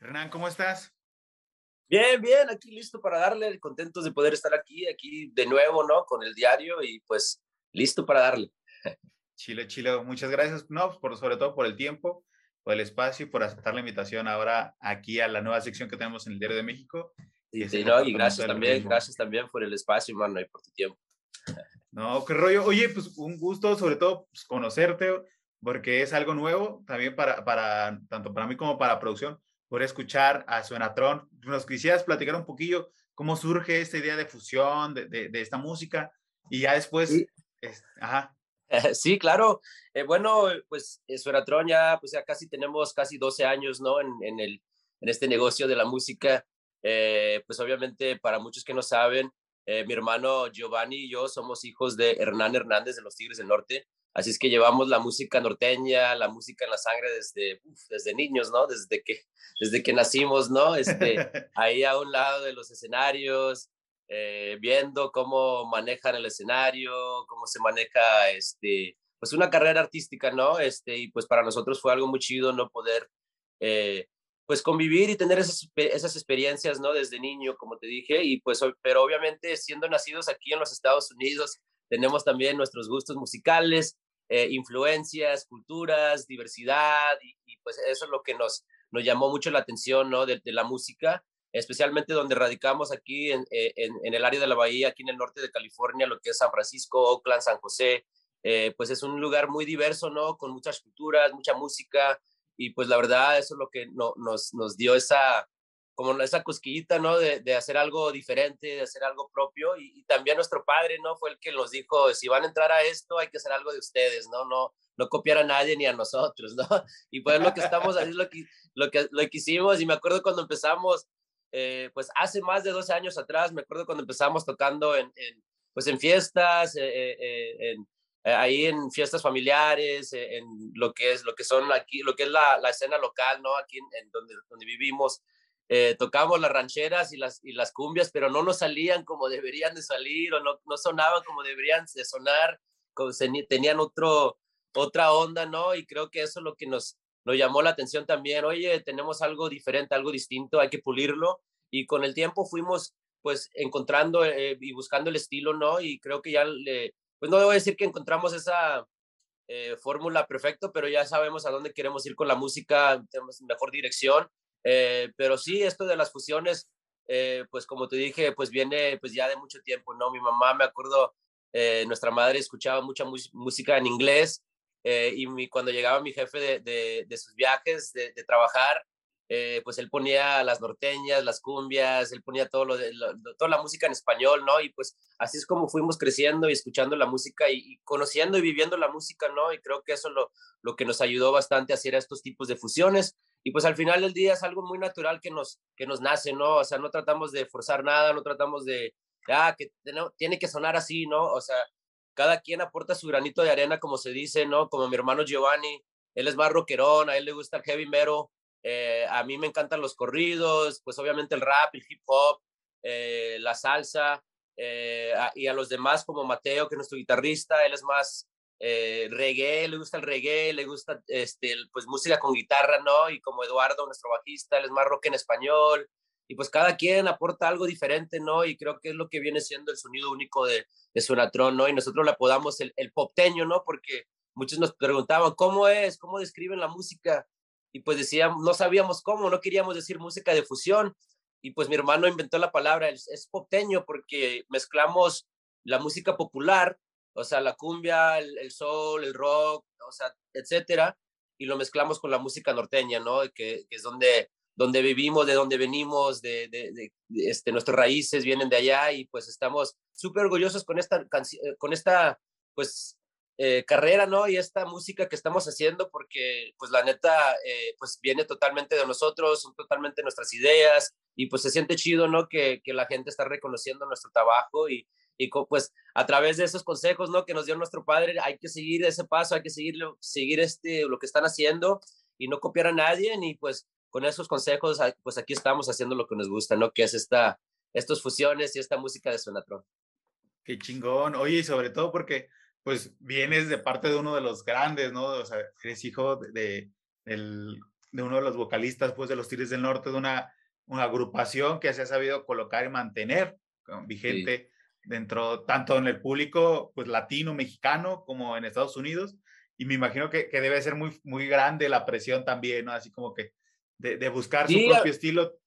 Hernán, ¿cómo estás? Bien, bien, aquí listo para darle, contentos de poder estar aquí, aquí de nuevo, ¿no? Con el diario y pues listo para darle. Chile, Chile, muchas gracias, no, por, sobre todo por el tiempo, por el espacio y por aceptar la invitación ahora aquí a la nueva sección que tenemos en el Diario de México. Y, no, y gracias también, gracias también por el espacio, mano, y por tu tiempo. No, qué rollo. Oye, pues un gusto, sobre todo, pues, conocerte, porque es algo nuevo también para, para, tanto para mí como para producción por escuchar a Suenatron. ¿Nos quisieras platicar un poquillo cómo surge esta idea de fusión de, de, esta música? Y ya después, sí, ajá. sí claro. Eh, bueno, pues eh, Suenatron ya, pues ya casi tenemos casi 12 años, ¿no? En, en, el, en este negocio de la música. Eh, pues obviamente para muchos que no saben, mi hermano Giovanni y yo somos hijos de Hernán Hernández de los Tigres del Norte. Así es que llevamos la música norteña, la música en la sangre desde, desde niños, ¿no? Desde que, desde que nacimos, ¿no? Este, ahí a un lado de los escenarios, eh, viendo cómo manejan el escenario, cómo se maneja, este, pues una carrera artística, ¿no? Este, y pues para nosotros fue algo muy chido no poder, eh, pues convivir y tener esas, esas experiencias, ¿no? Desde niño, como te dije, y pues, pero obviamente siendo nacidos aquí en los Estados Unidos, tenemos también nuestros gustos musicales, eh, influencias, culturas, diversidad, y, pues eso es lo que nos, nos llamó mucho la atención ¿no? de, la música, especialmente donde radicamos aquí en, eh, en, en, el área de la bahía, aquí en el norte de California, lo que es San Francisco, Oakland, San José, eh, pues es un lugar muy diverso, ¿no? Con muchas culturas, mucha música, y pues la verdad eso es lo que no, nos, nos dio esa, como esa cosquillita, ¿no? De, de, hacer algo diferente, de hacer algo propio. Y, también nuestro padre, ¿no? Fue el que nos dijo, si van a entrar a esto, hay que hacer algo de ustedes, ¿no? No, no copiar a nadie ni a nosotros, ¿no? Y pues lo que estamos, ahí lo que, lo que, lo que hicimos. Y me acuerdo cuando empezamos, eh, pues hace más de 12 años atrás, me acuerdo cuando empezamos tocando en, en pues en fiestas, eh, eh, en, ahí en fiestas familiares, en lo que es, lo que son aquí, lo que es la, la escena local, ¿no? Aquí en, donde, donde vivimos eh, tocábamos las rancheras y las, y las cumbias, pero no nos salían como deberían de salir o no, no sonaban como deberían de sonar, tenían otro, otra onda, ¿no? Y creo que eso es lo que nos, nos llamó la atención también. Oye, tenemos algo diferente, algo distinto, hay que pulirlo. Y con el tiempo fuimos pues encontrando eh, y buscando el estilo, ¿no? Y creo que ya, pues no debo decir que encontramos esa eh, fórmula perfecta, pero ya sabemos a dónde queremos ir con la música, tenemos mejor dirección eh, pero sí, esto de las fusiones, eh, pues como te dije, pues viene pues ya de mucho tiempo, ¿no? Mi mamá, me acuerdo, eh, nuestra madre escuchaba mucha música en inglés y mi, cuando llegaba mi jefe de, de, de sus viajes, de, de trabajar, pues él ponía las norteñas, las cumbias, él ponía todo lo de, toda la música en español, ¿no? Y pues así es como fuimos creciendo y escuchando la música y, y conociendo y viviendo la música, ¿no? Y creo que eso lo, lo que nos ayudó bastante a hacer estos tipos de fusiones y pues al final del día es algo muy natural que nos, que nos nace, ¿no? O sea, no tratamos de forzar nada, no tratamos de, ah, que tiene que sonar así, ¿no? O sea, cada quien aporta su granito de arena, como se dice, ¿no? Como mi hermano Giovanni, él es más rockerón, a él le gusta el heavy metal, eh, a mí me encantan los corridos, pues obviamente el rap, el hip hop, eh, la salsa, eh, y a los demás como Mateo, que es nuestro guitarrista, él es más eh, reggae, le gusta el reggae, le gusta este, pues música con guitarra, ¿no? Y como Eduardo, nuestro bajista, él es más rock en español, y pues cada quien aporta algo diferente, ¿no? Y creo que es lo que viene siendo el sonido único de, de Sonatron, ¿no? Y nosotros le apodamos el, el popteño, ¿no? Porque muchos nos preguntaban, ¿cómo es? ¿Cómo describen la música? Y pues decíamos, no sabíamos cómo, no queríamos decir música de fusión. Y pues mi hermano inventó la palabra, es, es popteño, porque mezclamos la música popular o sea, la cumbia, el, el el rock, o sea, etcétera, y lo mezclamos con la música norteña, ¿no? Que, que es donde, donde vivimos, de donde venimos, de, de, de, este, nuestras raíces vienen de allá y pues estamos súper orgullosos con esta, eh, con esta, pues, eh, carrera, ¿no? Y esta música que estamos haciendo porque, pues, la neta, eh, pues, viene totalmente de nosotros, son totalmente nuestras ideas y pues se siente chido, ¿no? Que, que la gente está reconociendo nuestro trabajo y, y pues a través de esos consejos, ¿no? Que nos dio nuestro padre, hay que seguir ese paso, hay que seguir, seguir este, lo que están haciendo y no copiar a nadie y pues con esos consejos, ah, pues aquí estamos haciendo lo que nos gusta, ¿no? Que es esta, estas fusiones y esta música de Sonatron. Qué chingón. Oye, y sobre todo porque pues vienes de parte de uno de los grandes, ¿no? O sea, eres hijo de, del de uno de los vocalistas pues, de los Tigres del Norte, de una, una agrupación que se ha sabido colocar y mantener vigente dentro, tanto en el público pues, latino, mexicano, como en Estados Unidos. Y me imagino que, que debe ser muy, muy grande la presión también, ¿no? Así como que de, de buscar su propio estilo.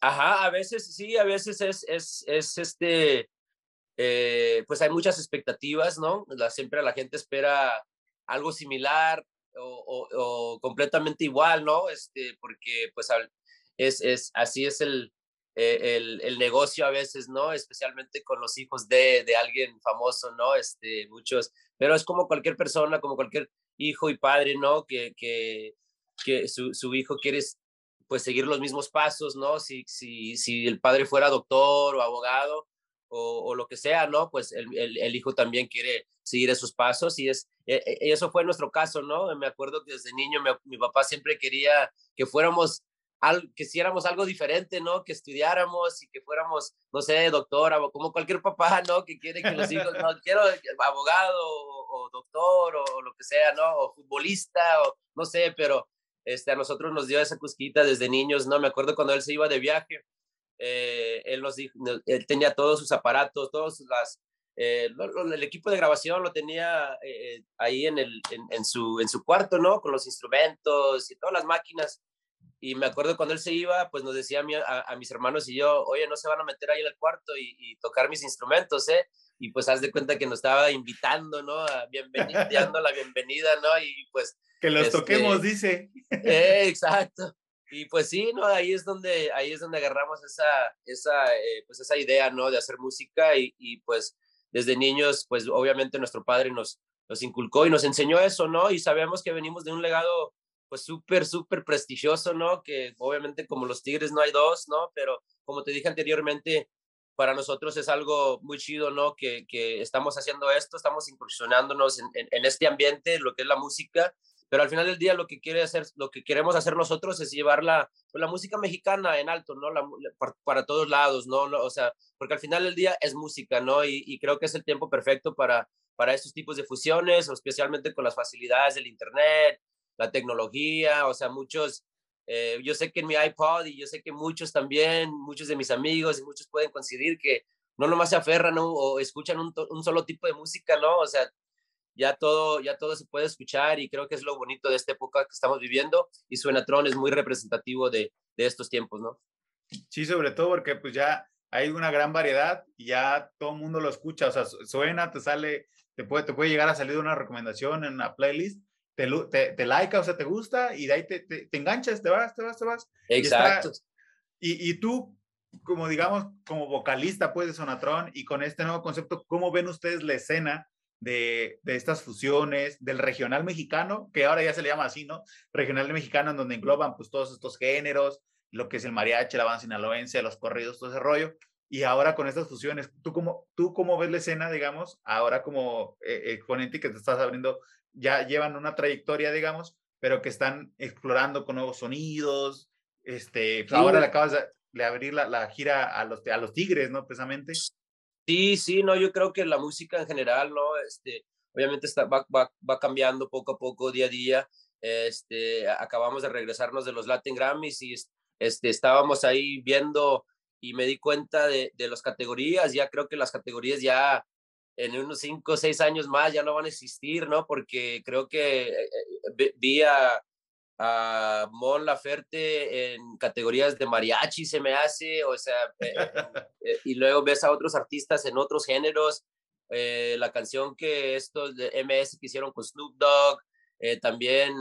Ajá, a veces sí, a veces es, es, es este, eh, pues hay muchas expectativas, ¿no? La, siempre la gente espera algo similar o, o, completamente igual, ¿no? Este, porque pues es, es, así es el, eh, el, negocio a veces, ¿no? Especialmente con los hijos de, alguien famoso, ¿no? Este, muchos, pero es como cualquier persona, como cualquier hijo y padre, ¿no? Que, que, su, hijo quiere pues seguir los mismos pasos, ¿no? Si, si, si el padre fuera doctor o abogado, o, lo que sea, ¿no? Pues el, hijo también quiere seguir esos pasos y es, e, e, eso fue nuestro caso, ¿no? Me acuerdo que desde niño mi, papá siempre quería que fuéramos, al, que hiciéramos algo diferente, ¿no? Que estudiáramos y que fuéramos, no sé, doctor, como cualquier papá, ¿no? Que quiere que los hijos, no, quiero abogado o, doctor o, lo que sea, ¿no? O futbolista o no sé, pero este, a nosotros nos dio esa cusquita desde niños, ¿no? Me acuerdo cuando él se iba de viaje eh, él nos dijo, él tenía todos sus aparatos, todos las, eh, el equipo de grabación lo tenía eh, ahí en, el, en, su, en su cuarto, ¿no? Con los instrumentos y todas las máquinas. Y me acuerdo cuando él se iba, pues nos decía a, a, mis hermanos y yo, oye, no se van a meter ahí en el cuarto y, tocar mis instrumentos, ¿eh? Y pues haz de cuenta que nos estaba invitando, ¿no? A dando la bienvenida, ¿no? Y pues... Que los este, toquemos, dice. exacto. Y pues sí, ¿no? Ahí es donde, ahí es donde agarramos esa, esa, eh, pues esa idea, ¿no? De hacer música y, y, pues desde niños, pues obviamente nuestro padre nos, nos inculcó y nos enseñó eso, ¿no? Y sabemos que venimos de un legado pues súper, súper prestigioso, ¿no? Que obviamente como los Tigres no hay dos, ¿no? Pero como te dije anteriormente, para nosotros es algo muy chido, ¿no? Que, que estamos haciendo esto, estamos incursionándonos en, en, en, este ambiente, lo que es la música, pero al final del día lo que quiere hacer, lo que queremos hacer nosotros es llevar la, pues, la música mexicana en alto, ¿no? La, para, todos lados, ¿no? O sea, porque al final del día es música, ¿no? Y, creo que es el tiempo perfecto para, para estos tipos de fusiones, especialmente con las facilidades del Internet, la tecnología, o sea, muchos, eh, yo sé que en mi iPod y yo sé que muchos también, muchos de mis amigos y muchos pueden coincidir que no nomás se aferran o escuchan un, un, solo tipo de música, ¿no? O sea, ya todo, ya todo se puede escuchar y creo que es lo bonito de esta época que estamos viviendo y Suenatron es muy representativo de, de estos tiempos, ¿no? Sí, sobre todo porque pues ya hay una gran variedad y ya todo el mundo lo escucha, o sea, suena, te sale, te puede, te puede llegar a salir una recomendación en una playlist, te, te, te like, o sea, te gusta y de ahí te, te, enganchas, te vas, te vas, te vas. Exacto. Y, y, tú, como digamos, como vocalista pues de Sonatron y con este nuevo concepto, ¿cómo ven ustedes la escena de, estas fusiones, del regional mexicano, que ahora ya se le llama así, ¿no? Regional mexicano, en donde engloban pues todos estos géneros, lo que es el mariachi, la banda sinaloense, los corridos, todo ese rollo. Y ahora con estas fusiones, ¿tú cómo, tú cómo ves la escena, digamos, ahora como eh, exponente que te estás abriendo, ya llevan una trayectoria, digamos, pero que están explorando con nuevos sonidos, este, ahora le acabas de, abrir la, la, gira a los, a los Tigres, ¿no? Precisamente. Sí, sí, no, yo creo que la música en general, ¿no? Este, obviamente está, va, va, va cambiando poco a poco, día a día. Este, acabamos de regresarnos de los Latin Grammys y este, estábamos ahí viendo y me di cuenta de, de las categorías. Ya creo que las categorías ya en unos cinco o seis años más ya no van a existir, ¿no? Porque creo que eh, eh, vi a, a Mon Laferte en categorías de mariachi, se me hace, o sea, eh, eh, y luego ves a otros artistas en otros géneros, eh, la canción que estos de MS que hicieron con Snoop Dogg, también,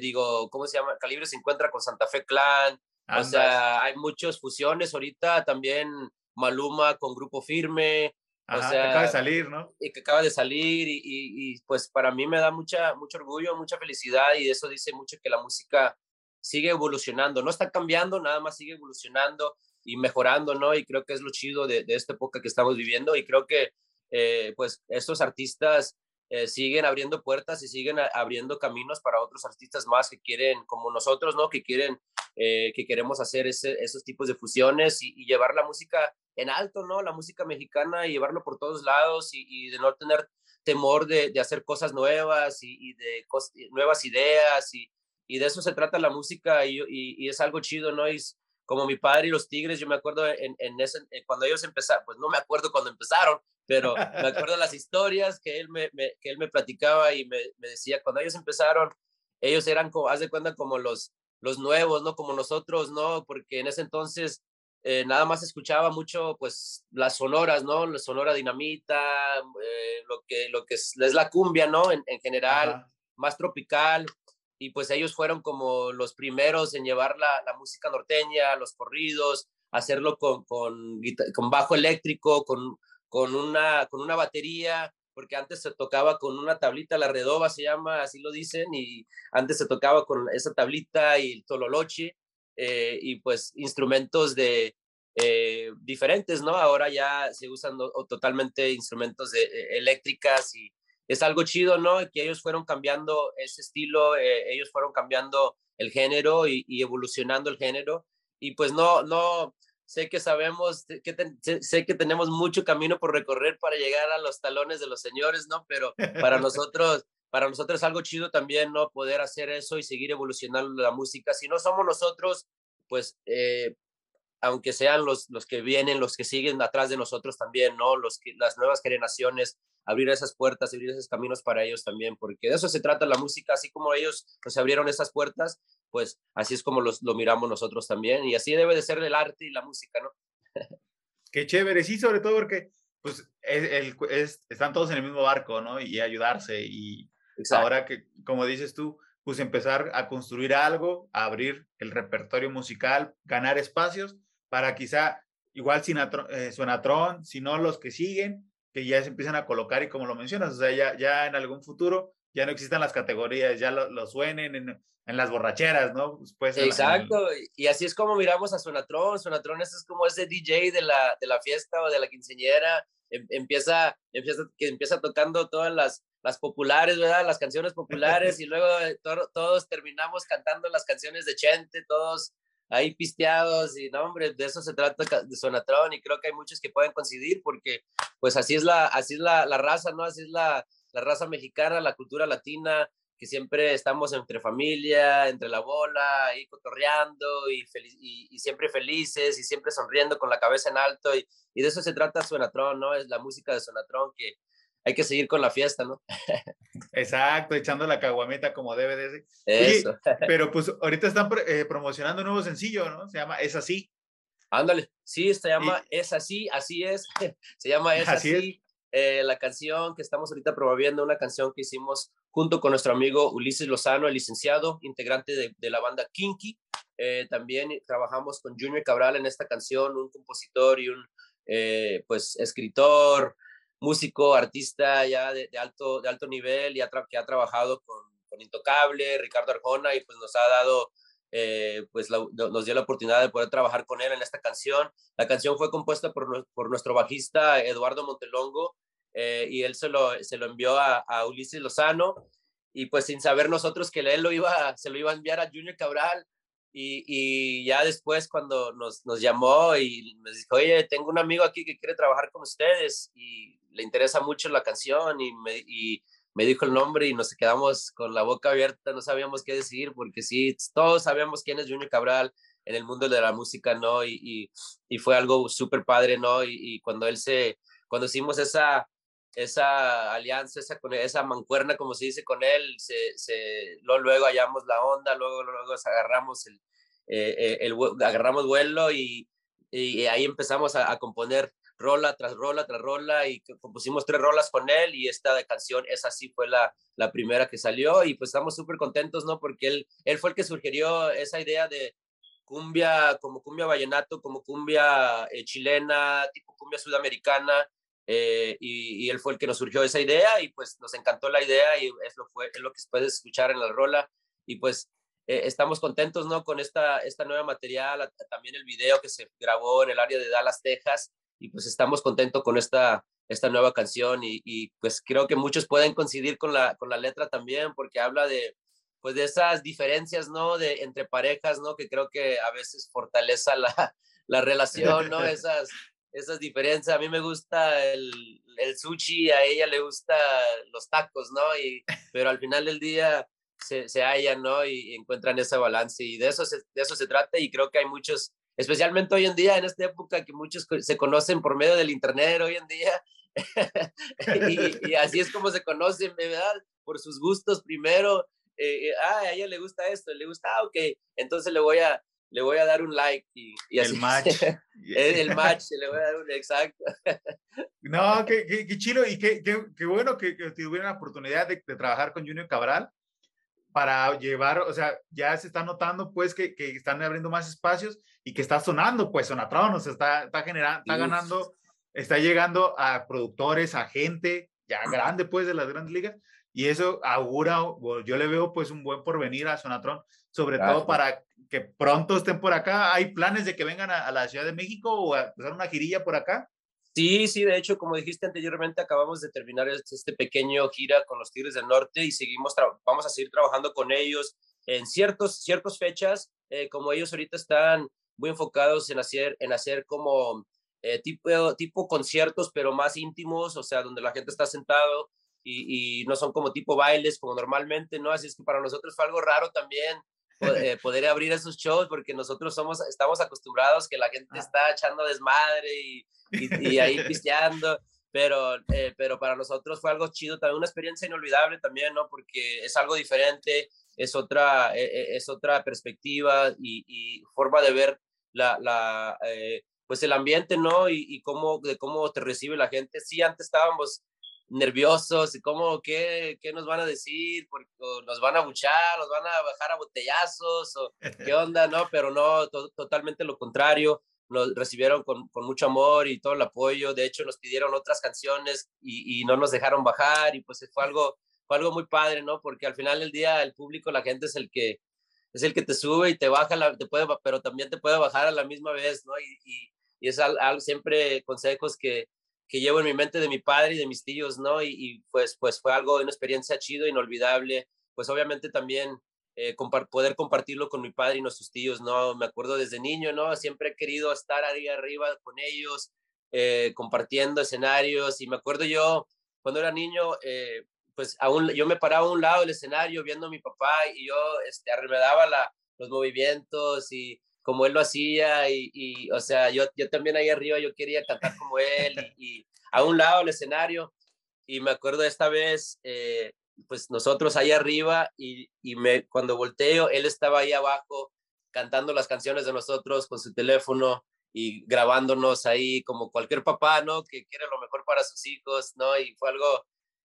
digo, ¿cómo se llama? Calibre se encuentra con Santa Fe Clan, o sea, hay muchas fusiones ahorita, también Maluma con Grupo Firme, o sea, que acaba de salir, ¿no? Y que acaba de salir y, y, pues para mí me da mucha, mucho orgullo, mucha felicidad y eso dice mucho que la música sigue evolucionando, no está cambiando, nada más sigue evolucionando y mejorando, ¿no? Y creo que es lo chido de, de esta época que estamos viviendo y creo que eh, pues estos artistas eh, siguen abriendo puertas y siguen abriendo caminos para otros artistas más que quieren, como nosotros, ¿no? Que quieren, eh, que queremos hacer ese, esos tipos de fusiones y, llevar la música en alto, ¿no? La música mexicana y llevarlo por todos lados y, de no tener temor de, de hacer cosas nuevas y, de nuevas ideas y, y de eso se trata la música y, es algo chido, ¿no? Y como mi padre y los Tigres, yo me acuerdo en, en ese, cuando ellos empezaron, pues no me acuerdo cuando empezaron, pero me acuerdo las historias que él me, que él me platicaba y me, me, decía, cuando ellos empezaron, ellos eran, como, haz de cuenta, como los, los nuevos, ¿no? Como nosotros, ¿no? Porque en ese entonces eh, nada más escuchaba mucho, pues, las sonoras, ¿no? La sonora dinamita, eh, lo, que, lo que es, es, la cumbia, ¿no? En, en general, más tropical. Y pues ellos fueron como los primeros en llevar la, la música norteña, los corridos, hacerlo con, con, con bajo eléctrico, con, con, una, con una batería, porque antes se tocaba con una tablita, la redoba se llama, así lo dicen, y antes se tocaba con esa tablita y el tololoche, eh, y pues instrumentos de eh, diferentes, ¿no? Ahora ya se usan totalmente instrumentos de, eh, eléctricas y es algo chido, ¿no? Que ellos fueron cambiando ese estilo, ellos fueron cambiando el género y, evolucionando el género y pues no, no, sé que sabemos, que sé que tenemos mucho camino por recorrer para llegar a los talones de los señores, ¿no? Pero para nosotros para nosotros es algo chido también, ¿no? Poder hacer eso y seguir evolucionando la música. Si no somos nosotros, pues, eh, aunque sean los, los que vienen, los que siguen atrás de nosotros también, ¿no? Los que, las nuevas generaciones, abrir esas puertas, abrir esos caminos para ellos también, porque de eso se trata la música, así como ellos nos abrieron esas puertas, pues así es como los, lo miramos nosotros también, y así debe de ser el arte y la música, ¿no? Qué chévere, sí, sobre todo porque pues el, están todos en el mismo barco, ¿no? Y ayudarse y, Ahora que, como dices tú, pues empezar a construir algo, a abrir el repertorio musical, ganar espacios para quizá, igual sin eh, Suenatron, si no los que siguen, que ya se empiezan a colocar y como lo mencionas, o sea, ya, ya en algún futuro ya no existan las categorías, ya lo, suenen en, en, las borracheras, ¿no? Pues Exacto, y así es como miramos a Suenatron, Suenatron es como ese DJ de la, de la fiesta o de la quinceñera, em, empieza, empieza, que empieza tocando todas las las populares, ¿verdad? Las canciones populares y luego eh, todos terminamos cantando las canciones de Chente, todos ahí pisteados y no, hombre, de eso se trata de Sonatron y creo que hay muchos que pueden coincidir porque pues así es la, así es la, la raza, ¿no? Así es la, la raza mexicana, la cultura latina, que siempre estamos entre familia, entre la bola, ahí cotorreando y, y, y, siempre felices y siempre sonriendo con la cabeza en alto. Y, y de eso se trata Sonatron, ¿no? Es la música de Sonatron que, hay que seguir con la fiesta, ¿no? Exacto, echando la caguameta como debe de ser. Eso. pero pues ahorita están eh, promocionando un nuevo sencillo, ¿no? Se llama Es Así. Ándale, sí, se llama Es Así, así es. se llama Es Así. Eh, la canción que estamos ahorita promoviendo, una canción que hicimos junto con nuestro amigo Ulises Lozano, el licenciado, integrante de, la banda Kinky. Eh, también trabajamos con Junior Cabral en esta canción, un compositor y un pues escritor, músico, artista ya de, alto, de alto nivel, ya que ha trabajado con, Intocable, Ricardo Arjona, y pues nos ha dado, eh, pues nos dio la oportunidad de poder trabajar con él en esta canción. La canción fue compuesta por, por nuestro bajista Eduardo Montelongo, eh, y él se lo, se lo envió a, a, Ulises Lozano, y pues sin saber nosotros que él lo iba, se lo iba a enviar a Junior Cabral, y, y, ya después cuando nos, nos, llamó y me dijo, oye, tengo un amigo aquí que quiere trabajar con ustedes y le interesa mucho la canción y me, y me dijo el nombre y nos quedamos con la boca abierta, no sabíamos qué decir porque sí, todos sabíamos quién es Junior Cabral en el mundo de la música, ¿no? Y, y, fue algo súper padre, ¿no? Y, y, cuando él se, cuando hicimos esa, esa alianza, esa, esa mancuerna, como se dice con él, se, se, luego, luego hallamos la onda, luego, luego agarramos el, eh, eh, el, agarramos vuelo y, y ahí empezamos a, componer rola tras rola tras rola y compusimos tres rolas con él y esta canción, esa sí fue la, la primera que salió y pues estamos súper contentos, ¿no? Porque él, él fue el que sugirió esa idea de cumbia, como cumbia vallenato, como cumbia eh, chilena, tipo cumbia sudamericana eh, y, él fue el que nos surgió esa idea y pues nos encantó la idea y es lo, fue, es lo que puedes escuchar en la rola y pues eh, estamos contentos ¿no? con esta, esta nueva material, también el video que se grabó en el área de Dallas, Texas y pues estamos contentos con esta, esta nueva canción y, y, pues creo que muchos pueden coincidir con la, con la letra también porque habla de pues de esas diferencias, ¿no? De entre parejas, ¿no? Que creo que a veces fortaleza la, la relación, ¿no? Esas, esas diferencias. A mí me gusta el, el sushi, a ella le gusta los tacos, ¿no? Y, pero al final del día, se, se hallan, ¿no? Y encuentran ese balance y de eso, se, de eso se trata y creo que hay muchos, especialmente hoy en día, en esta época que muchos se conocen por medio del Internet hoy en día. y, así es como se conocen, ¿verdad? Por sus gustos primero. Eh, eh, ah, a ella le gusta esto, le gusta, ah, ok, entonces le voy a, le voy a dar un like y, y así. El match. el match, le voy a dar un exacto. no, qué, qué, qué chido y qué, qué, qué bueno que, que, tuvieron la oportunidad de, de, trabajar con Junior Cabral para llevar, o sea, ya se está notando pues que, que están abriendo más espacios y que está sonando pues Sonatron, o sea, está, está generando, está ganando, está llegando a productores, a gente ya grande pues de las grandes ligas y eso augura, yo le veo pues un buen porvenir a Sonatron, sobre todo para que pronto estén por acá. ¿Hay planes de que vengan a, la Ciudad de México o a hacer una girilla por acá? Sí, sí, de hecho, como dijiste anteriormente, acabamos de terminar este, este pequeño gira con los Tigres del Norte y seguimos, vamos a seguir trabajando con ellos en ciertos, ciertas fechas, eh, como ellos ahorita están muy enfocados en hacer, en hacer como eh, tipo, tipo conciertos, pero más íntimos, o sea, donde la gente está sentado y, y, no son como tipo bailes como normalmente, ¿no? Así es que para nosotros fue algo raro también eh, poder abrir esos shows porque nosotros somos, estamos acostumbrados que la gente ah. está echando desmadre y, y, ahí pisteando, pero, eh, pero para nosotros fue algo chido, también una experiencia inolvidable también, ¿no? Porque es algo diferente, es otra, eh, es otra perspectiva y, y, forma de ver la, la pues el ambiente, ¿no? Y, y, cómo, de cómo te recibe la gente. Sí, antes estábamos nerviosos y cómo, qué, qué nos van a decir, porque nos van a buchar, nos van a bajar a botellazos, o qué onda, ¿no? Pero no, totalmente lo contrario, nos recibieron con, con, mucho amor y todo el apoyo, de hecho nos pidieron otras canciones y, y, no nos dejaron bajar y pues fue algo, fue algo muy padre, ¿no? Porque al final del día el público, la gente es el que, es el que te sube y te baja, la, te puede, pero también te puede bajar a la misma vez, ¿no? Y, y, y es algo, siempre consejos que, que llevo en mi mente de mi padre y de mis tíos, ¿no? Y, pues, pues fue algo, una experiencia chido, inolvidable. Pues obviamente también eh, poder compartirlo con mi padre y nuestros tíos, ¿no? Me acuerdo desde niño, ¿no? Siempre he querido estar ahí arriba con ellos, eh, compartiendo escenarios. Y me acuerdo yo, cuando era niño, eh, pues aún, yo me paraba a un lado del escenario viendo a mi papá y yo este, arremedaba los movimientos y como él lo hacía y, o sea, yo, yo también ahí arriba yo quería cantar como él y, a un lado del escenario y me acuerdo esta vez, eh, pues nosotros ahí arriba y, y me, cuando volteo, él estaba ahí abajo cantando las canciones de nosotros con su teléfono y grabándonos ahí como cualquier papá, ¿no? Que quiere lo mejor para sus hijos, ¿no? Y fue algo,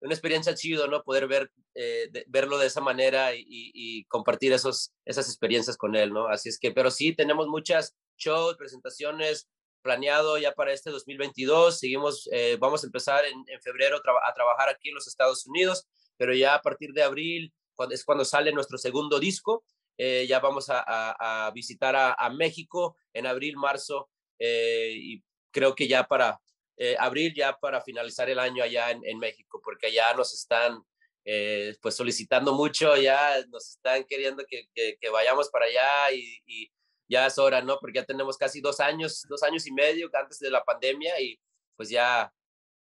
una experiencia chido, ¿no? Poder ver, eh, verlo de esa manera y, compartir esos, esas experiencias con él, ¿no? Así es que, pero sí, tenemos muchas shows, presentaciones planeado ya para este 2022. Seguimos, eh, vamos a empezar en, febrero a trabajar aquí en los Estados Unidos, pero ya a partir de abril es cuando sale nuestro segundo disco. Eh, ya vamos a, visitar a, México en abril, marzo, y creo que ya para, eh, abril ya para finalizar el año allá en, en México, porque allá nos están eh, pues solicitando mucho, ya nos están queriendo que, que, vayamos para allá y, y, ya es hora, ¿no? Porque ya tenemos casi dos años, dos años y medio antes de la pandemia y pues ya,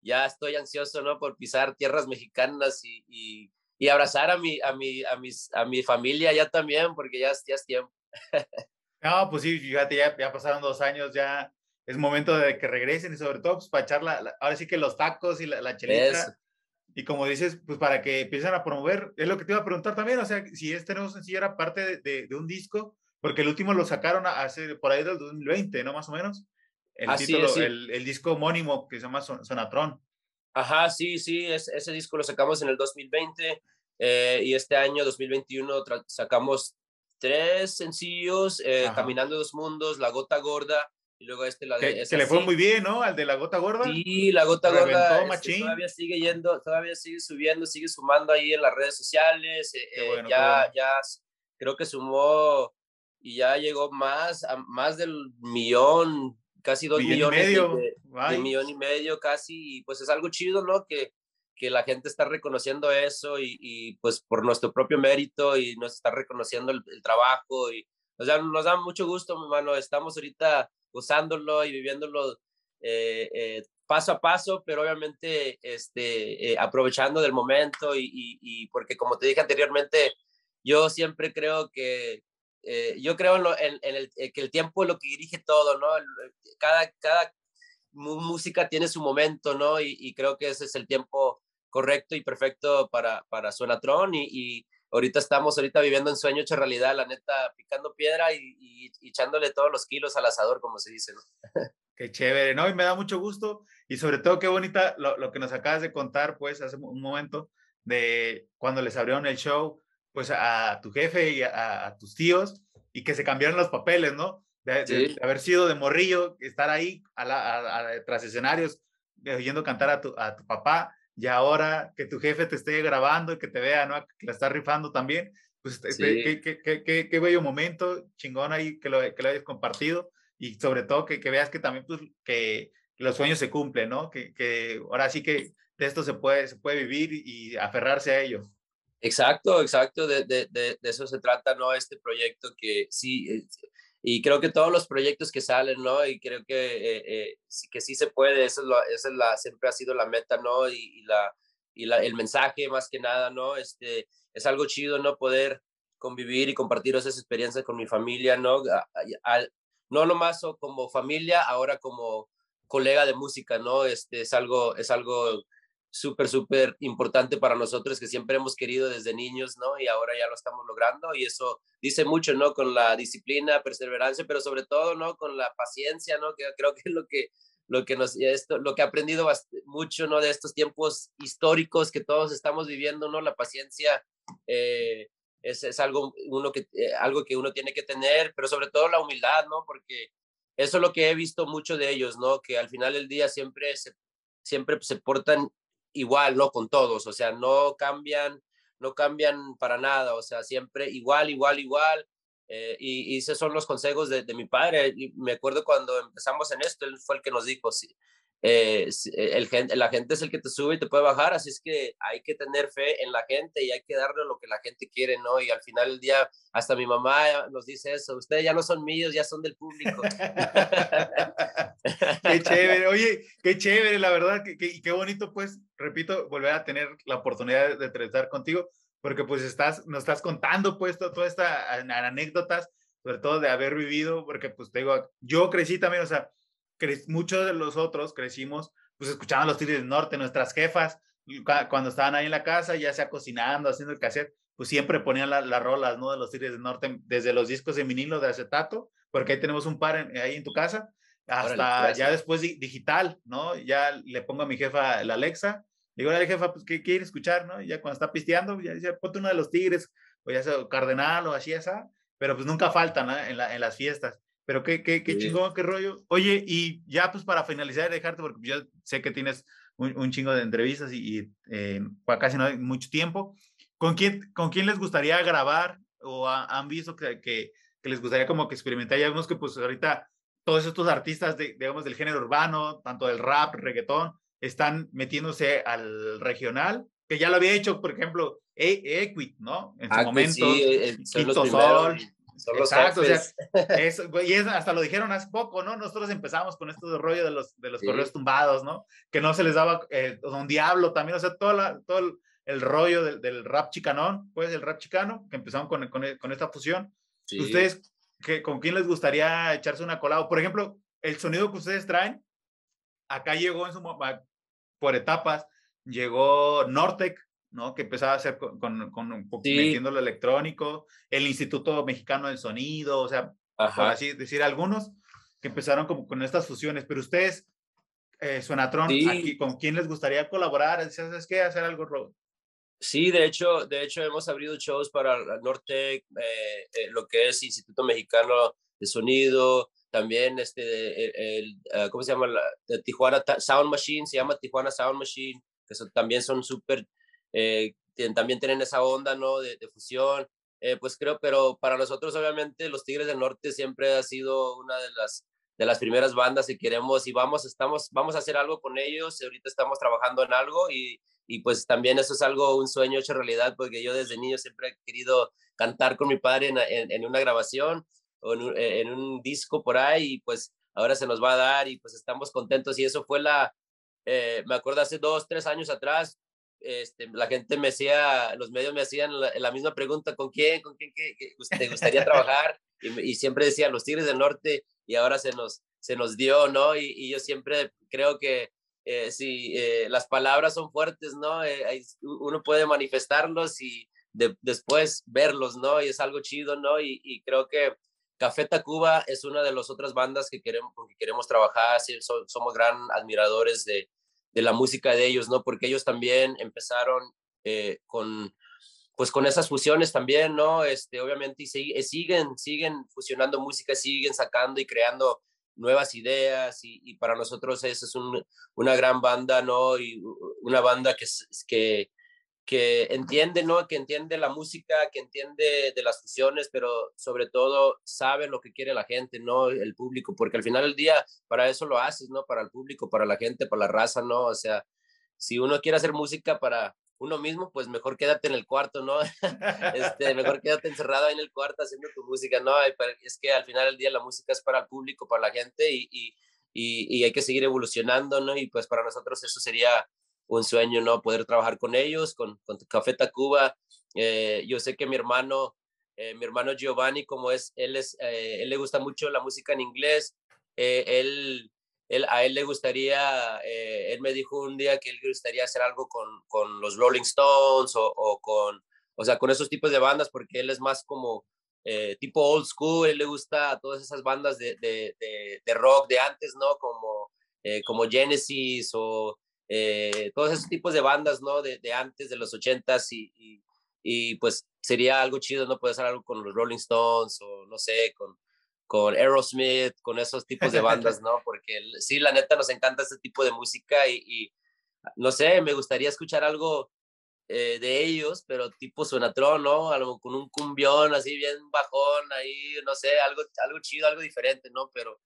ya estoy ansioso, ¿no? Por pisar tierras mexicanas y, y, y abrazar a mi, a, mi, a, mis, a mi familia ya también, porque ya, ya es tiempo. no, pues sí, fíjate, ya, ya pasaron dos años, ya es momento de que regresen y sobre todo pues, para echar la, ahora sí que los tacos y la, la chelita. Eso. Y como dices, pues para que empiecen a promover, es lo que te iba a preguntar también, o sea, si este nuevo sencillo era parte de, de, de un disco, porque el último lo sacaron hace por ahí del 2020, ¿no? Más o menos. El Así título, es, sí. el, el, disco homónimo que se llama Son, Sonatron. Ajá, sí, sí, es, ese disco lo sacamos en el 2020 eh, y este año 2021 sacamos tres sencillos, eh, Caminando dos Mundos, La Gota Gorda y luego este la de... Que, que le fue muy bien, ¿no? Al de la gota gorda. Sí, la gota gorda este, todavía sigue yendo, todavía sigue subiendo, sigue sumando ahí en las redes sociales. Eh, bueno, ya, bueno. ya creo que sumó y ya llegó más, a más del millón, casi dos millón millones. Y medio. De, de, de, millón y medio casi, y pues es algo chido, ¿no? Que, que la gente está reconociendo eso y, y, pues por nuestro propio mérito y nos está reconociendo el, el trabajo y o sea, nos da mucho gusto, mi hermano. Estamos ahorita gozándolo y viviéndolo eh, eh, paso a paso, pero obviamente este, eh, aprovechando del momento y, y, y, porque como te dije anteriormente, yo siempre creo que, eh, yo creo en, el, que el tiempo es lo que dirige todo, ¿no? Cada, cada música tiene su momento, ¿no? Y, creo que ese es el tiempo correcto y perfecto para, para Suenatron y, y ahorita estamos ahorita viviendo en sueño hecho realidad, la neta, picando piedra y, y, echándole todos los kilos al asador, como se dice, ¿no? Qué chévere, ¿no? Y me da mucho gusto y sobre todo qué bonita lo, lo, que nos acabas de contar, pues, hace un momento de cuando les abrieron el show, pues, a tu jefe y a, tus tíos y que se cambiaron los papeles, ¿no? De, haber sido de morrillo, estar ahí a la, tras escenarios, oyendo cantar a tu, a tu papá y ahora que tu jefe te esté grabando y que te vea, ¿no? Que la está rifando también, pues qué, qué, qué, qué, bello momento, chingón ahí que lo, que lo hayas compartido y sobre todo que, veas que también pues, que los sueños se cumplen, ¿no? Que, que ahora sí que de esto se puede, se puede vivir y aferrarse a ello. Exacto, exacto, de, de, de, eso se trata, ¿no? Este proyecto que sí, eh, y creo que todos los proyectos que salen, ¿no? Y creo que, eh, eh, que sí se puede, eso es, lo, es la, siempre ha sido la meta, ¿no? Y, y la, y la, el mensaje más que nada, ¿no? Este, es algo chido, ¿no? Poder convivir y compartir esas experiencias con mi familia, ¿no? no nomás como familia, ahora como colega de música, ¿no? Este, es algo, es algo súper, súper importante para nosotros que siempre hemos querido desde niños, ¿no? Y ahora ya lo estamos logrando y eso dice mucho, ¿no? Con la disciplina, perseverancia, pero sobre todo, ¿no? Con la paciencia, ¿no? Que creo que es lo que lo que nos esto lo que he aprendido mucho no de estos tiempos históricos que todos estamos viviendo no la paciencia eh, es, es, algo uno que eh, algo que uno tiene que tener pero sobre todo la humildad no porque eso es lo que he visto mucho de ellos no que al final del día siempre siempre se portan igual, ¿no? Con todos, o sea, no cambian, no cambian para nada, o sea, siempre igual, igual, igual. Eh, y, esos son los consejos de, de, mi padre. Y me acuerdo cuando empezamos en esto, él fue el que nos dijo, sí, eh, eh, el, la gente es el que te sube y te puede bajar, así es que hay que tener fe en la gente y hay que darle lo que la gente quiere, ¿no? Y al final del día, hasta mi mamá nos dice eso, ustedes ya no son míos, ya son del público. qué chévere, oye, qué chévere, la verdad, que, y qué bonito, pues, repito, volver a tener la oportunidad de entrevistar contigo, porque pues estás, nos estás contando, pues, todas estas anécdotas, sobre todo de haber vivido, porque pues te digo, yo crecí también, o sea, muchos de los otros crecimos, pues escuchaban los Tigres del Norte, nuestras jefas, cuando estaban ahí en la casa, ya sea cocinando, haciendo el cassette, pues siempre ponían las rolas, ¿no? De los Tigres del Norte, desde los discos de vinilo de acetato, porque ahí tenemos un par ahí en tu casa, hasta ya después digital, ¿no? Ya le pongo a mi jefa la Alexa, digo, la jefa, pues, ¿qué quiere escuchar, no? ya cuando está pisteando, ya dice, ponte uno de los Tigres, o ya sea Cardenal o así, esa, pero pues nunca faltan en, en las fiestas. Pero qué, qué, qué chingón, qué rollo. Oye, y ya pues para finalizar y dejarte, porque yo sé que tienes un, chingo de entrevistas y, eh, casi no hay mucho tiempo. ¿Con quién, ¿Con quién les gustaría grabar o han visto que, que, les gustaría como que experimentar? Ya vemos que pues ahorita todos estos artistas, de, digamos, del género urbano, tanto del rap, reggaetón, están metiéndose al regional, que ya lo había hecho, por ejemplo, e Equit, ¿no? En su ah, momento, sí, eh, Quinto Sol, Exacto, o sea, y hasta lo dijeron hace poco, ¿no? Nosotros empezamos con esto de rollo de los, de los correos tumbados, ¿no? Que no se les daba eh, un diablo también, o sea, todo, la, todo el, rollo del, del, rap chicanón, pues el rap chicano, que empezamos con, con, con esta fusión. ¿Ustedes que, con quién les gustaría echarse una colada? Por ejemplo, el sonido que ustedes traen, acá llegó en su, por etapas, llegó Nortec, ¿no? Que empezaba a hacer con, con, con metiendo lo electrónico, el Instituto Mexicano del Sonido, o sea, por así decir, algunos que empezaron como con estas fusiones, pero ustedes, eh, Sonatron, aquí, ¿con quién les gustaría colaborar? ¿Sabes qué? Hacer algo, Sí, de hecho, de hecho hemos abrido shows para el Norte, eh, eh, lo que es Instituto Mexicano de Sonido, también este, el, ah, ¿cómo se llama? La, Tijuana Sound Machine, se llama Tijuana Sound Machine, que también son súper eh, también tienen esa onda, ¿no? De, fusión. Eh, pues creo, pero para nosotros obviamente los Tigres del Norte siempre ha sido una de las, de las primeras bandas que queremos y vamos, estamos, vamos a hacer algo con ellos. Ahorita estamos trabajando en algo y, y pues también eso es algo, un sueño hecho realidad, porque yo desde niño siempre he querido cantar con mi padre en, en, una grabación o en un, en un, disco por ahí y pues ahora se nos va a dar y pues estamos contentos y eso fue la, eh, me acuerdo hace dos, tres años atrás, este, la gente me hacía, los medios me hacían la, misma pregunta, ¿con quién? ¿Con quién te gustaría trabajar? Y, siempre decía, los Tigres del Norte, y ahora se nos, se nos dio, ¿no? Y, yo siempre creo que eh, si eh, las palabras son fuertes, ¿no? Eh, uno puede manifestarlos y después verlos, ¿no? Y es algo chido, ¿no? Y, creo que Café Tacuba es una de las otras bandas que queremos, que queremos trabajar, somos gran admiradores de, de la música de ellos, ¿no? Porque ellos también empezaron eh, con, pues con esas fusiones también, ¿no? Este, obviamente, y eh, siguen, siguen fusionando música, siguen sacando y creando nuevas ideas y, para nosotros esa es una gran banda, ¿no? Y una banda que, que, que entiende, ¿no? Que entiende la música, que entiende de las fusiones, pero sobre todo sabe lo que quiere la gente, ¿no? El público, porque al final del día para eso lo haces, ¿no? Para el público, para la gente, para la raza, ¿no? O sea, si uno quiere hacer música para uno mismo, pues mejor quédate en el cuarto, ¿no? este, mejor quédate encerrado ahí en el cuarto haciendo tu música, ¿no? Es que al final del día la música es para el público, para la gente y, y, y hay que seguir evolucionando, ¿no? Y pues para nosotros eso sería un sueño, ¿no? Poder trabajar con ellos, con, con Café Tacuba. Eh, yo sé que mi hermano, eh, mi hermano Giovanni, como es, él, es, eh, él le gusta mucho la música en inglés, él, él, a él le gustaría, él me dijo un día que él gustaría hacer algo con, con los Rolling Stones o, con, o sea, con esos tipos de bandas, porque él es más como tipo old school, él le gusta todas esas bandas de, de, de, de rock de antes, ¿no? Como, como Genesis o eh, todos esos tipos de bandas, ¿no? De, de antes, de los ochentas y, y, y, pues sería algo chido, ¿no? Poder hacer algo con los Rolling Stones o no sé, con, con Aerosmith, con esos tipos de bandas, ¿no? Porque sí, la neta nos encanta este tipo de música y, y no sé, me gustaría escuchar algo eh, de ellos, pero tipo Suenatron, ¿no? Algo con un cumbión así bien bajón, ahí, no sé, algo, algo chido, algo diferente, ¿no? Pero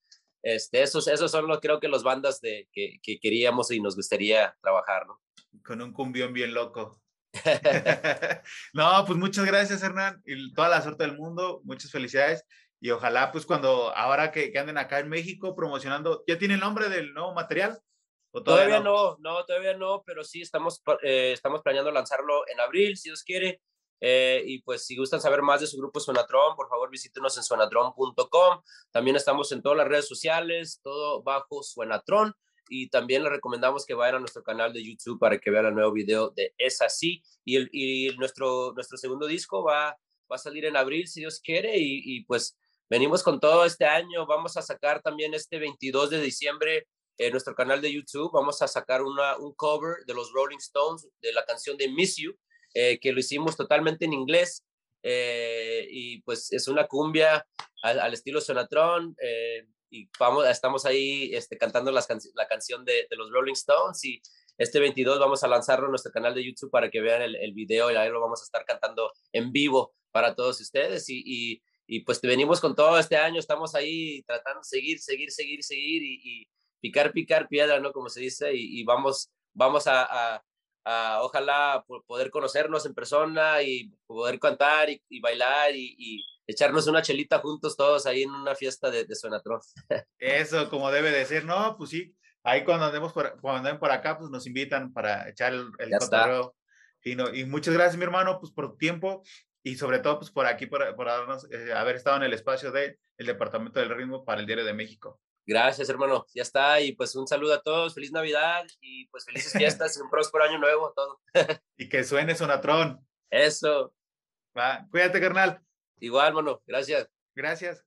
este, esos, esos son los, creo que los bandas de, que, que queríamos y nos gustaría trabajar, ¿no? Con un cumbión bien loco. no, pues muchas gracias, Hernán, y toda la suerte del mundo, muchas felicidades. Y ojalá, pues cuando, ahora que, que anden acá en México promocionando, ¿ya tiene el nombre del nuevo material? ¿O todavía, no? no? todavía no, pero sí estamos, eh, estamos planeando lanzarlo en abril, si Dios quiere. Eh, y pues si gustan saber más de su grupo Suenatron, por favor visítenos en suenatron.com. También estamos en todas las redes sociales, todo bajo Suenatron. Y también les recomendamos que vayan a nuestro canal de YouTube para que vean el nuevo video de Es Así. Y, el, nuestro, nuestro segundo disco va, va a salir en abril, si Dios quiere. Y, y pues venimos con todo este año. Vamos a sacar también este 22 de diciembre en nuestro canal de YouTube. Vamos a sacar una, un cover de los Rolling Stones de la canción de Miss You eh, que lo hicimos totalmente en inglés. Eh, y pues es una cumbia al, estilo Sonatron. Eh, y vamos, estamos ahí este, cantando las la canción de, de, los Rolling Stones. Y este 22 vamos a lanzarlo en nuestro canal de YouTube para que vean el, el video y ahí lo vamos a estar cantando en vivo para todos ustedes. Y, y, y pues venimos con todo este año, estamos ahí tratando de seguir, seguir, seguir, seguir y, y picar, picar piedra, ¿no? Como se dice, y, y vamos, vamos a, ojalá poder conocernos en persona y poder cantar y, bailar y, echarnos una chelita juntos todos ahí en una fiesta de, de Suenatron. Eso, como debe de ser, ¿no? Pues sí, ahí cuando andemos por, cuando andemos por acá, pues nos invitan para echar el, el Y muchas gracias, mi hermano, pues por tu tiempo y sobre todo, pues por aquí, por, por eh, haber estado en el espacio del el Departamento del Ritmo para el Diario de México. Gracias, hermano. Ya está. Y pues un saludo a todos. Feliz Navidad y pues felices fiestas y un próspero año nuevo todo. y que suene Sonatrón. Eso. Va. Cuídate, carnal. Igual, hermano. Gracias. Gracias.